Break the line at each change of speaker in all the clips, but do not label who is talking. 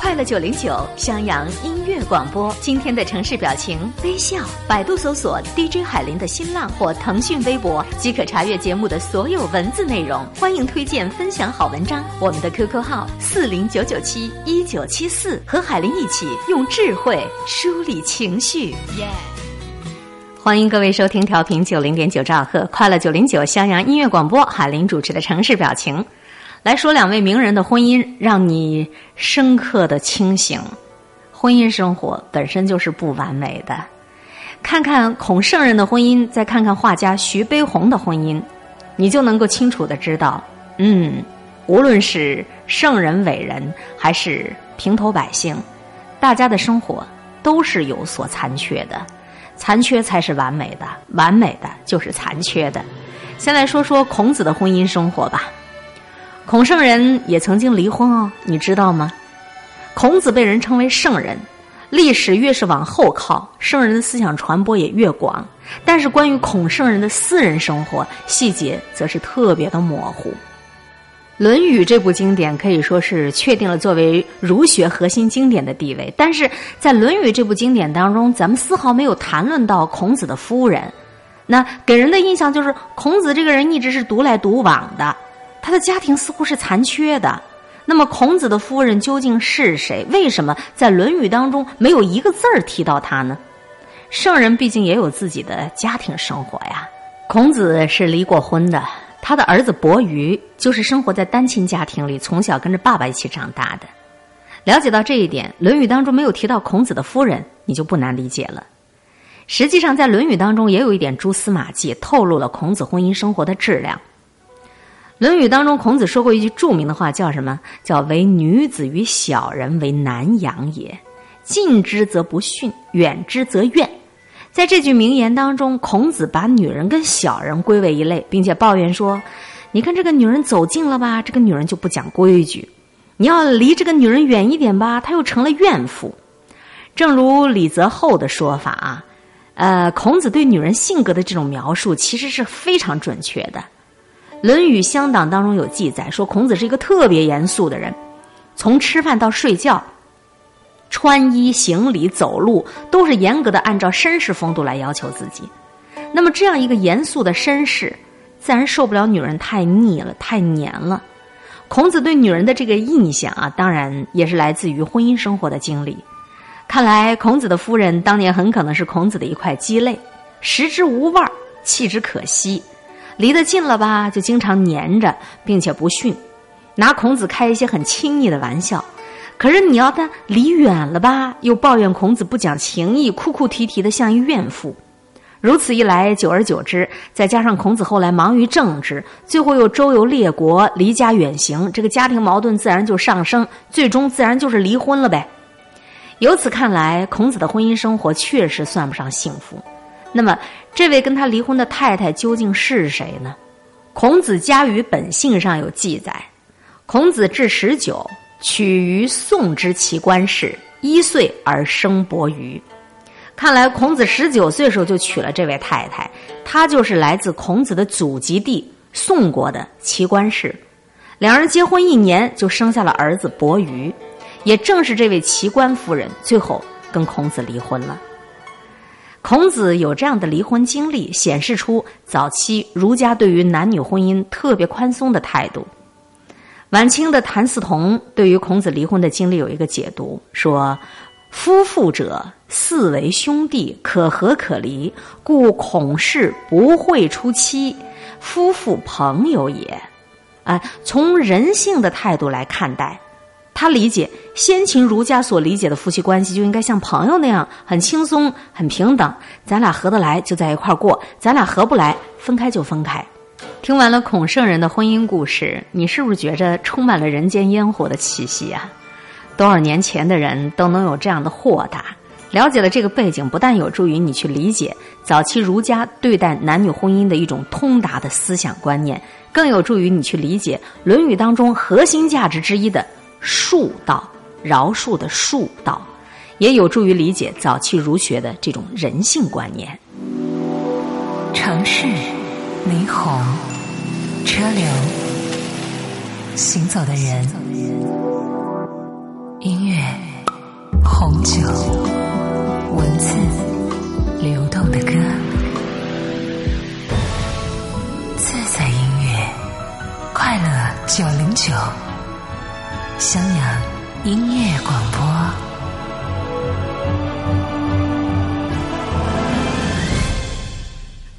快乐九零九襄阳音乐广播，今天的城市表情微笑。百度搜索 DJ 海林的新浪或腾讯微博，即可查阅节目的所有文字内容。欢迎推荐分享好文章，我们的 QQ 号四零九九七一九七四，和海林一起用智慧梳理情绪。耶！欢迎各位收听调频九零点九兆赫快乐九零九襄阳音乐广播，海林主持的城市表情。来说两位名人的婚姻，让你深刻的清醒。婚姻生活本身就是不完美的，看看孔圣人的婚姻，再看看画家徐悲鸿的婚姻，你就能够清楚的知道，嗯，无论是圣人伟人，还是平头百姓，大家的生活都是有所残缺的，残缺才是完美的，完美的就是残缺的。先来说说孔子的婚姻生活吧。孔圣人也曾经离婚哦，你知道吗？孔子被人称为圣人，历史越是往后靠，圣人的思想传播也越广。但是关于孔圣人的私人生活细节，则是特别的模糊。《论语》这部经典可以说是确定了作为儒学核心经典的地位，但是在《论语》这部经典当中，咱们丝毫没有谈论到孔子的夫人。那给人的印象就是孔子这个人一直是独来独往的。他的家庭似乎是残缺的，那么孔子的夫人究竟是谁？为什么在《论语》当中没有一个字儿提到他呢？圣人毕竟也有自己的家庭生活呀。孔子是离过婚的，他的儿子伯鱼就是生活在单亲家庭里，从小跟着爸爸一起长大的。了解到这一点，《论语》当中没有提到孔子的夫人，你就不难理解了。实际上，在《论语》当中也有一点蛛丝马迹，透露了孔子婚姻生活的质量。《论语》当中，孔子说过一句著名的话，叫什么？叫“唯女子与小人为难养也，近之则不逊，远之则怨。”在这句名言当中，孔子把女人跟小人归为一类，并且抱怨说：“你看这个女人走近了吧，这个女人就不讲规矩；你要离这个女人远一点吧，她又成了怨妇。”正如李泽厚的说法啊，呃，孔子对女人性格的这种描述，其实是非常准确的。《论语乡党》当中有记载说，孔子是一个特别严肃的人，从吃饭到睡觉、穿衣、行礼、走路，都是严格的按照绅士风度来要求自己。那么，这样一个严肃的绅士，自然受不了女人太腻了、太黏了。孔子对女人的这个印象啊，当然也是来自于婚姻生活的经历。看来，孔子的夫人当年很可能是孔子的一块鸡肋，食之无味，弃之可惜。离得近了吧，就经常黏着，并且不训，拿孔子开一些很亲昵的玩笑。可是你要他离远了吧，又抱怨孔子不讲情义，哭哭啼啼的像一怨妇。如此一来，久而久之，再加上孔子后来忙于政治，最后又周游列国，离家远行，这个家庭矛盾自然就上升，最终自然就是离婚了呗。由此看来，孔子的婚姻生活确实算不上幸福。那么，这位跟他离婚的太太究竟是谁呢？孔子家语本性上有记载：孔子至十九，娶于宋之齐官氏，一岁而生伯鱼。看来孔子十九岁时候就娶了这位太太，她就是来自孔子的祖籍地宋国的齐官氏。两人结婚一年就生下了儿子伯鱼，也正是这位齐官夫人最后跟孔子离婚了。孔子有这样的离婚经历，显示出早期儒家对于男女婚姻特别宽松的态度。晚清的谭嗣同对于孔子离婚的经历有一个解读，说：“夫妇者，四为兄弟，可和可离，故孔氏不会出妻，夫妇朋友也。”啊，从人性的态度来看待。他理解先秦儒家所理解的夫妻关系，就应该像朋友那样很轻松、很平等。咱俩合得来就在一块儿过，咱俩合不来分开就分开。听完了孔圣人的婚姻故事，你是不是觉着充满了人间烟火的气息啊？多少年前的人都能有这样的豁达？了解了这个背景，不但有助于你去理解早期儒家对待男女婚姻的一种通达的思想观念，更有助于你去理解《论语》当中核心价值之一的。恕道，饶恕的恕道，也有助于理解早期儒学的这种人性观念。
城市，霓虹，车流，行走的人，音乐，红酒，文字，流动的歌，自在音乐，快乐九零九，襄阳音乐广播。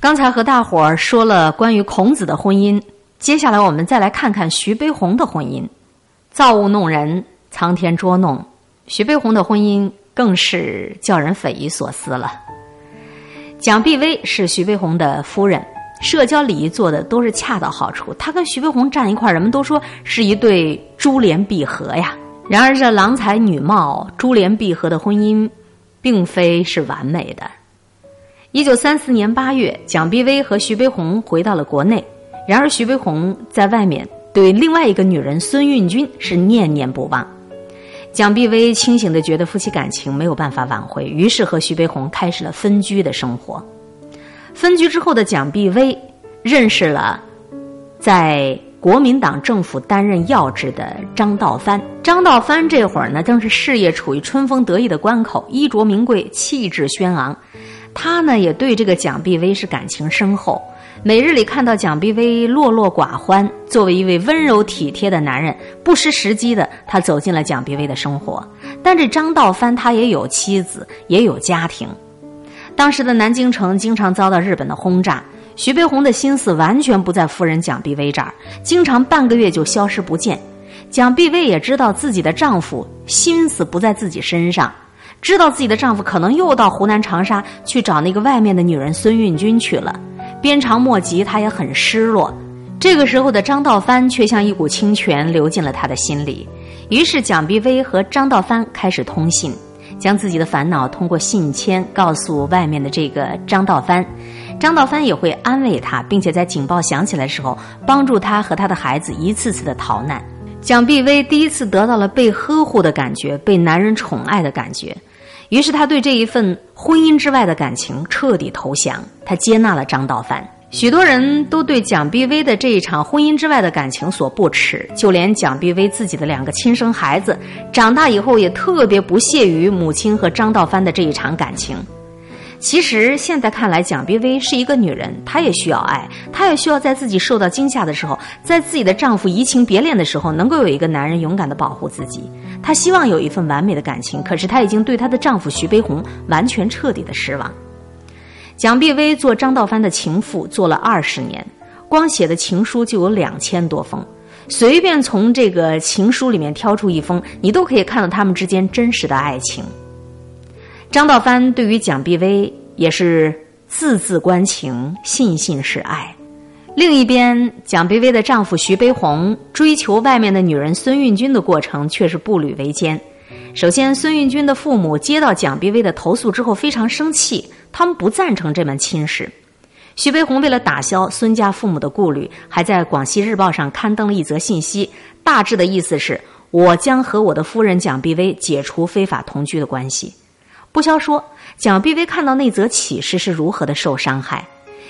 刚才和大伙儿说了关于孔子的婚姻，接下来我们再来看看徐悲鸿的婚姻。造物弄人。苍天捉弄，徐悲鸿的婚姻更是叫人匪夷所思了。蒋碧薇是徐悲鸿的夫人，社交礼仪做的都是恰到好处。他跟徐悲鸿站一块儿，人们都说是一对珠联璧合呀。然而这郎才女貌、珠联璧合的婚姻，并非是完美的。一九三四年八月，蒋碧薇和徐悲鸿回到了国内，然而徐悲鸿在外面对另外一个女人孙运军是念念不忘。蒋碧薇清醒的觉得夫妻感情没有办法挽回，于是和徐悲鸿开始了分居的生活。分居之后的蒋碧薇认识了在国民党政府担任要职的张道藩。张道藩这会儿呢，正是事业处于春风得意的关口，衣着名贵，气质轩昂。他呢，也对这个蒋碧薇是感情深厚。每日里看到蒋碧薇落落寡欢，作为一位温柔体贴的男人，不失时机的他走进了蒋碧薇的生活。但这张道藩他也有妻子，也有家庭。当时的南京城经常遭到日本的轰炸，徐悲鸿的心思完全不在夫人蒋碧薇这儿，经常半个月就消失不见。蒋碧薇也知道自己的丈夫心思不在自己身上，知道自己的丈夫可能又到湖南长沙去找那个外面的女人孙运军去了。鞭长莫及，他也很失落。这个时候的张道藩却像一股清泉流进了他的心里。于是蒋碧薇和张道藩开始通信，将自己的烦恼通过信签告诉外面的这个张道藩。张道藩也会安慰他，并且在警报响起来的时候帮助他和他的孩子一次次的逃难。蒋碧薇第一次得到了被呵护的感觉，被男人宠爱的感觉。于是他对这一份婚姻之外的感情彻底投降，他接纳了张道藩。许多人都对蒋碧薇的这一场婚姻之外的感情所不齿，就连蒋碧薇自己的两个亲生孩子，长大以后也特别不屑于母亲和张道藩的这一场感情。其实现在看来，蒋碧薇是一个女人，她也需要爱，她也需要在自己受到惊吓的时候，在自己的丈夫移情别恋的时候，能够有一个男人勇敢的保护自己。她希望有一份完美的感情，可是她已经对她的丈夫徐悲鸿完全彻底的失望。蒋碧薇做张道藩的情妇做了二十年，光写的情书就有两千多封，随便从这个情书里面挑出一封，你都可以看到他们之间真实的爱情。张道藩对于蒋碧薇也是字字关情，信信是爱。另一边，蒋碧薇的丈夫徐悲鸿追求外面的女人孙运军的过程却是步履维艰。首先，孙运军的父母接到蒋碧薇的投诉之后非常生气，他们不赞成这门亲事。徐悲鸿为了打消孙家父母的顾虑，还在《广西日报》上刊登了一则信息，大致的意思是：我将和我的夫人蒋碧薇解除非法同居的关系。不消说，蒋碧薇看到那则启事是如何的受伤害。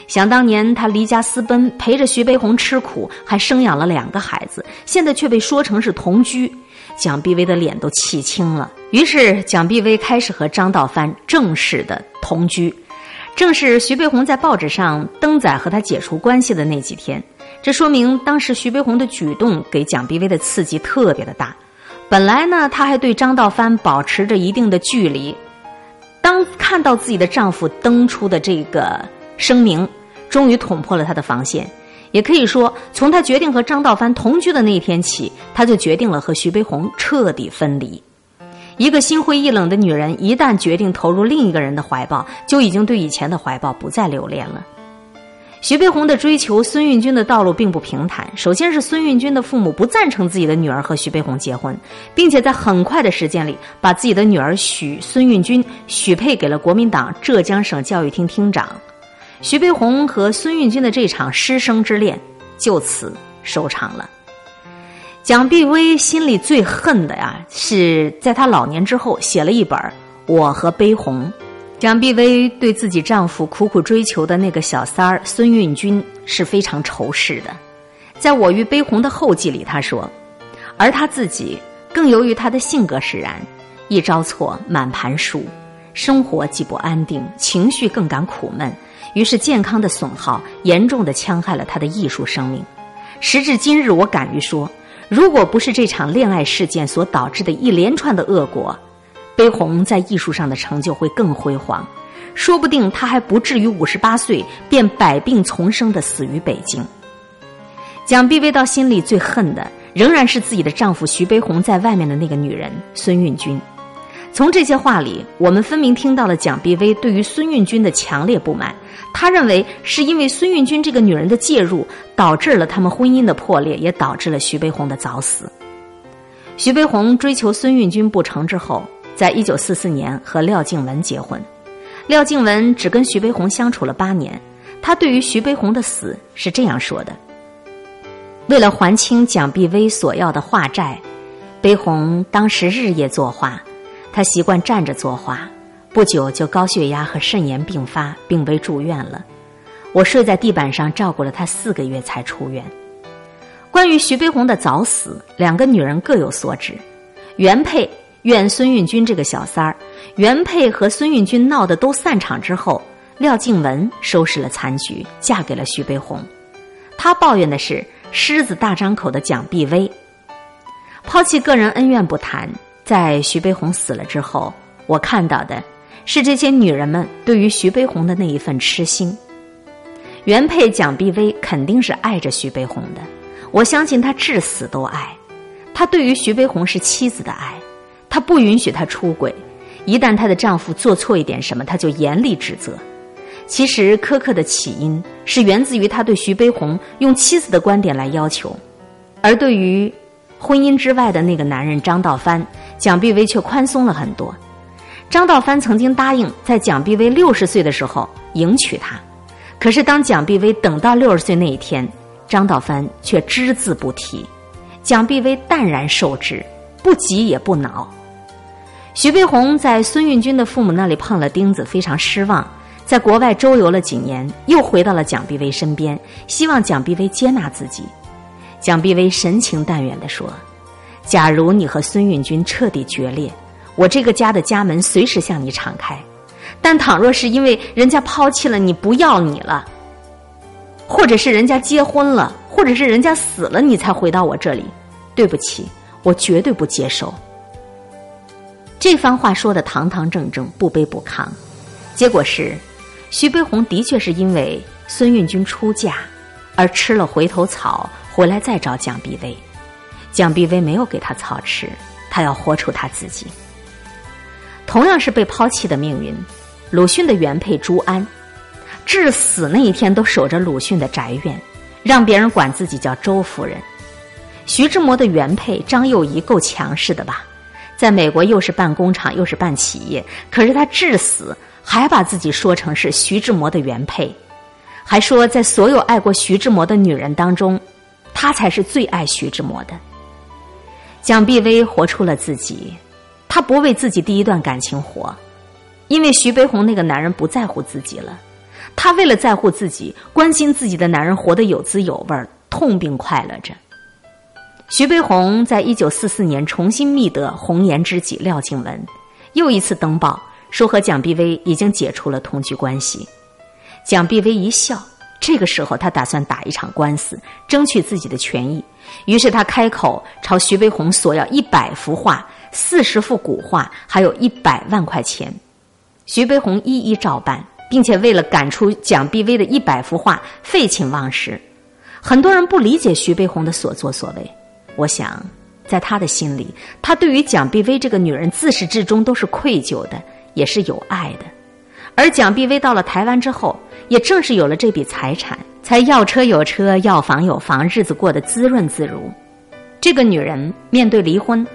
想当年，她离家私奔，陪着徐悲鸿吃苦，还生养了两个孩子，现在却被说成是同居，蒋碧薇的脸都气青了。于是，蒋碧薇开始和张道藩正式的同居。正是徐悲鸿在报纸上登载和他解除关系的那几天，这说明当时徐悲鸿的举动给蒋碧薇的刺激特别的大。本来呢，她还对张道藩保持着一定的距离。当看到自己的丈夫登出的这个声明，终于捅破了她的防线。也可以说，从她决定和张道藩同居的那一天起，她就决定了和徐悲鸿彻底分离。一个心灰意冷的女人，一旦决定投入另一个人的怀抱，就已经对以前的怀抱不再留恋了。徐悲鸿的追求孙运军的道路并不平坦。首先是孙运军的父母不赞成自己的女儿和徐悲鸿结婚，并且在很快的时间里把自己的女儿许孙运军许配给了国民党浙江省教育厅厅长。徐悲鸿和孙运军的这场师生之恋就此收场了。蒋碧薇心里最恨的呀，是在她老年之后写了一本《我和悲鸿》。蒋碧薇对自己丈夫苦苦追求的那个小三儿孙运军是非常仇视的，在我与悲鸿的后记里，她说，而她自己更由于她的性格使然，一招错满盘输，生活既不安定，情绪更感苦闷，于是健康的损耗严重的戕害了他的艺术生命。时至今日，我敢于说，如果不是这场恋爱事件所导致的一连串的恶果，悲鸿在艺术上的成就会更辉煌，说不定他还不至于五十八岁便百病丛生的死于北京。蒋碧薇到心里最恨的。仍然是自己的丈夫徐悲鸿在外面的那个女人孙运军。从这些话里，我们分明听到了蒋碧薇对于孙运军的强烈不满。他认为是因为孙运军这个女人的介入，导致了他们婚姻的破裂，也导致了徐悲鸿的早死。徐悲鸿追求孙运军不成之后，在一九四四年和廖静文结婚。廖静文只跟徐悲鸿相处了八年，他对于徐悲鸿的死是这样说的。为了还清蒋碧薇所要的画债，悲鸿当时日夜作画。他习惯站着作画，不久就高血压和肾炎并发，并被住院了。我睡在地板上照顾了他四个月才出院。关于徐悲鸿的早死，两个女人各有所指。原配怨孙运军这个小三儿，原配和孙运军闹得都散场之后，廖静文收拾了残局，嫁给了徐悲鸿。她抱怨的是。狮子大张口的蒋碧薇，抛弃个人恩怨不谈，在徐悲鸿死了之后，我看到的是这些女人们对于徐悲鸿的那一份痴心。原配蒋碧薇肯定是爱着徐悲鸿的，我相信她至死都爱。她对于徐悲鸿是妻子的爱，她不允许他出轨。一旦她的丈夫做错一点什么，她就严厉指责。其实苛刻的起因是源自于他对徐悲鸿用妻子的观点来要求，而对于婚姻之外的那个男人张道藩，蒋碧薇却宽松了很多。张道藩曾经答应在蒋碧薇六十岁的时候迎娶她，可是当蒋碧薇等到六十岁那一天，张道藩却只字不提。蒋碧薇淡然受之，不急也不恼。徐悲鸿在孙运军的父母那里碰了钉子，非常失望。在国外周游了几年，又回到了蒋碧薇身边，希望蒋碧薇接纳自己。蒋碧薇神情淡远地说：“假如你和孙运军彻底决裂，我这个家的家门随时向你敞开；但倘若是因为人家抛弃了你，不要你了，或者是人家结婚了，或者是人家死了，你才回到我这里，对不起，我绝对不接受。”这番话说的堂堂正正，不卑不亢，结果是。徐悲鸿的确是因为孙运军出嫁，而吃了回头草，回来再找蒋碧薇。蒋碧薇没有给他草吃，他要活出他自己。同样是被抛弃的命运，鲁迅的原配朱安，至死那一天都守着鲁迅的宅院，让别人管自己叫周夫人。徐志摩的原配张幼仪够强势的吧？在美国又是办工厂又是办企业，可是他至死。还把自己说成是徐志摩的原配，还说在所有爱过徐志摩的女人当中，她才是最爱徐志摩的。蒋碧薇活出了自己，她不为自己第一段感情活，因为徐悲鸿那个男人不在乎自己了。她为了在乎自己，关心自己的男人活得有滋有味儿，痛并快乐着。徐悲鸿在一九四四年重新觅得红颜知己廖静文，又一次登报。说和蒋碧薇已经解除了同居关系，蒋碧薇一笑。这个时候，他打算打一场官司，争取自己的权益。于是他开口朝徐悲鸿索要一百幅画、四十幅古画，还有一百万块钱。徐悲鸿一一照办，并且为了赶出蒋碧薇的一百幅画，废寝忘食。很多人不理解徐悲鸿的所作所为，我想，在他的心里，他对于蒋碧薇这个女人自始至终都是愧疚的。也是有爱的，而蒋碧薇到了台湾之后，也正是有了这笔财产，才要车有车，要房有房，日子过得滋润自如。这个女人面对离婚，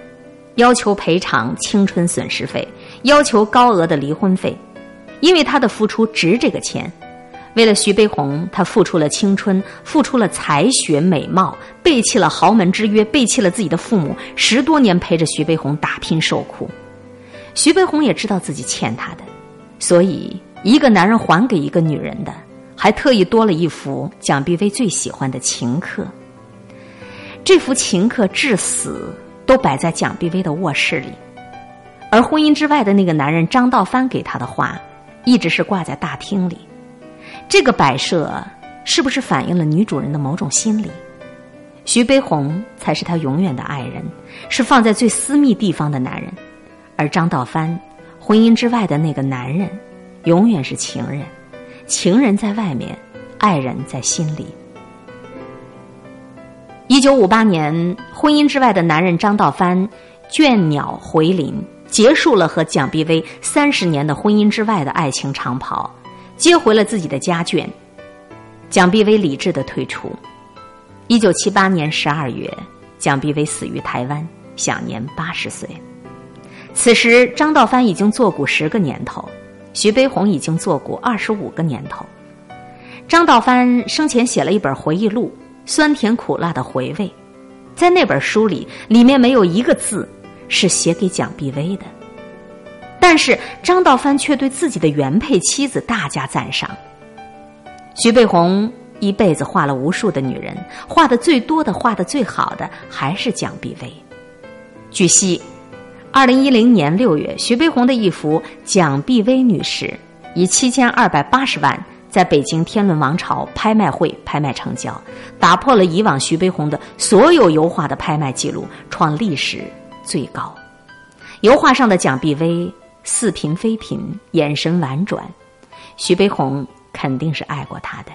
要求赔偿青春损失费，要求高额的离婚费，因为她的付出值这个钱。为了徐悲鸿，她付出了青春，付出了才学美貌，背弃了豪门之约，背弃了自己的父母，十多年陪着徐悲鸿打拼受苦。徐悲鸿也知道自己欠他的，所以一个男人还给一个女人的，还特意多了一幅蒋碧薇最喜欢的情客。这幅情客至死都摆在蒋碧薇的卧室里，而婚姻之外的那个男人张道藩给她的画，一直是挂在大厅里。这个摆设是不是反映了女主人的某种心理？徐悲鸿才是她永远的爱人，是放在最私密地方的男人，而张道藩，婚姻之外的那个男人，永远是情人。情人在外面，爱人在心里。一九五八年，婚姻之外的男人张道藩倦鸟回林，结束了和蒋碧薇三十年的婚姻之外的爱情长跑，接回了自己的家眷。蒋碧薇理智的退出。一九七八年十二月，蒋碧薇死于台湾，享年八十岁。此时，张道藩已经作古十个年头。徐悲鸿已经做过二十五个年头，张道藩生前写了一本回忆录，酸甜苦辣的回味，在那本书里，里面没有一个字是写给蒋碧薇的，但是张道藩却对自己的原配妻子大加赞赏。徐悲鸿一辈子画了无数的女人，画的最多的、画的最好的还是蒋碧薇。据悉。二零一零年六月，徐悲鸿的一幅蒋碧薇女士以七千二百八十万在北京天伦王朝拍卖会拍卖成交，打破了以往徐悲鸿的所有油画的拍卖记录，创历史最高。油画上的蒋碧薇似嫔非嫔，眼神婉转，徐悲鸿肯定是爱过她的。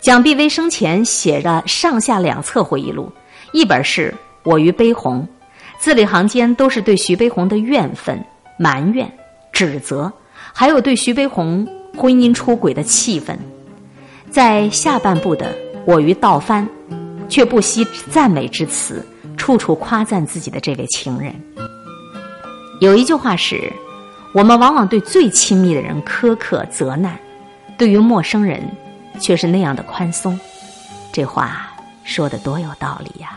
蒋碧薇生前写了上下两册回忆录，一本是《我与悲鸿》。字里行间都是对徐悲鸿的怨愤、埋怨、指责，还有对徐悲鸿婚姻出轨的气愤。在下半部的“我与道帆”，却不惜赞美之词，处处夸赞自己的这位情人。有一句话是：“我们往往对最亲密的人苛刻责难，对于陌生人却是那样的宽松。”这话说的多有道理呀！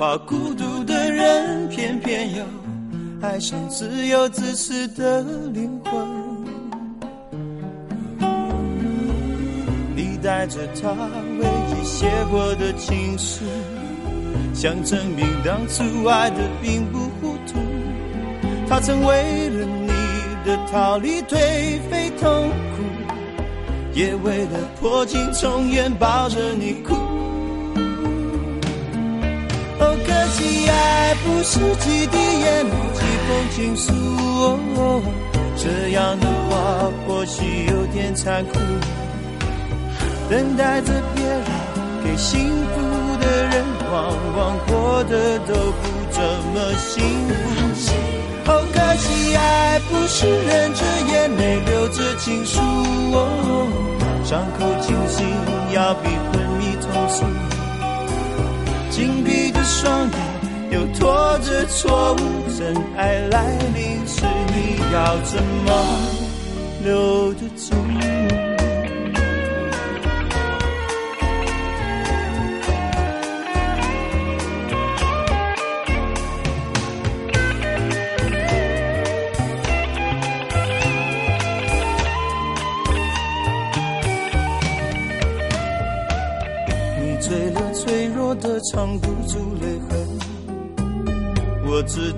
怕孤独的人，偏偏又爱上自由自私的灵魂。你带着他唯一写过的情书，想证明当初爱的并不糊涂。他曾为了你的逃离颓废痛苦，也为了破镜重圆抱着你哭。爱不是几滴眼泪，几封情书哦。这样的话或许有点残酷。等待着别人给幸福的人，往往过得都不怎么幸福。哦可惜，爱不是忍着眼泪，流着情书。哦伤口清醒要比昏迷痛楚。双眼。又拖着错误，真爱来临时，你要怎么留得住？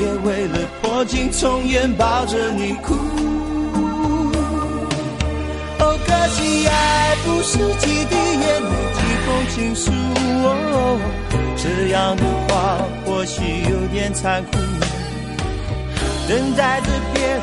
也为了破镜重圆抱着你哭。哦，可惜爱不是几滴眼泪几封情书。哦这样的话或许有点残酷。等待着别人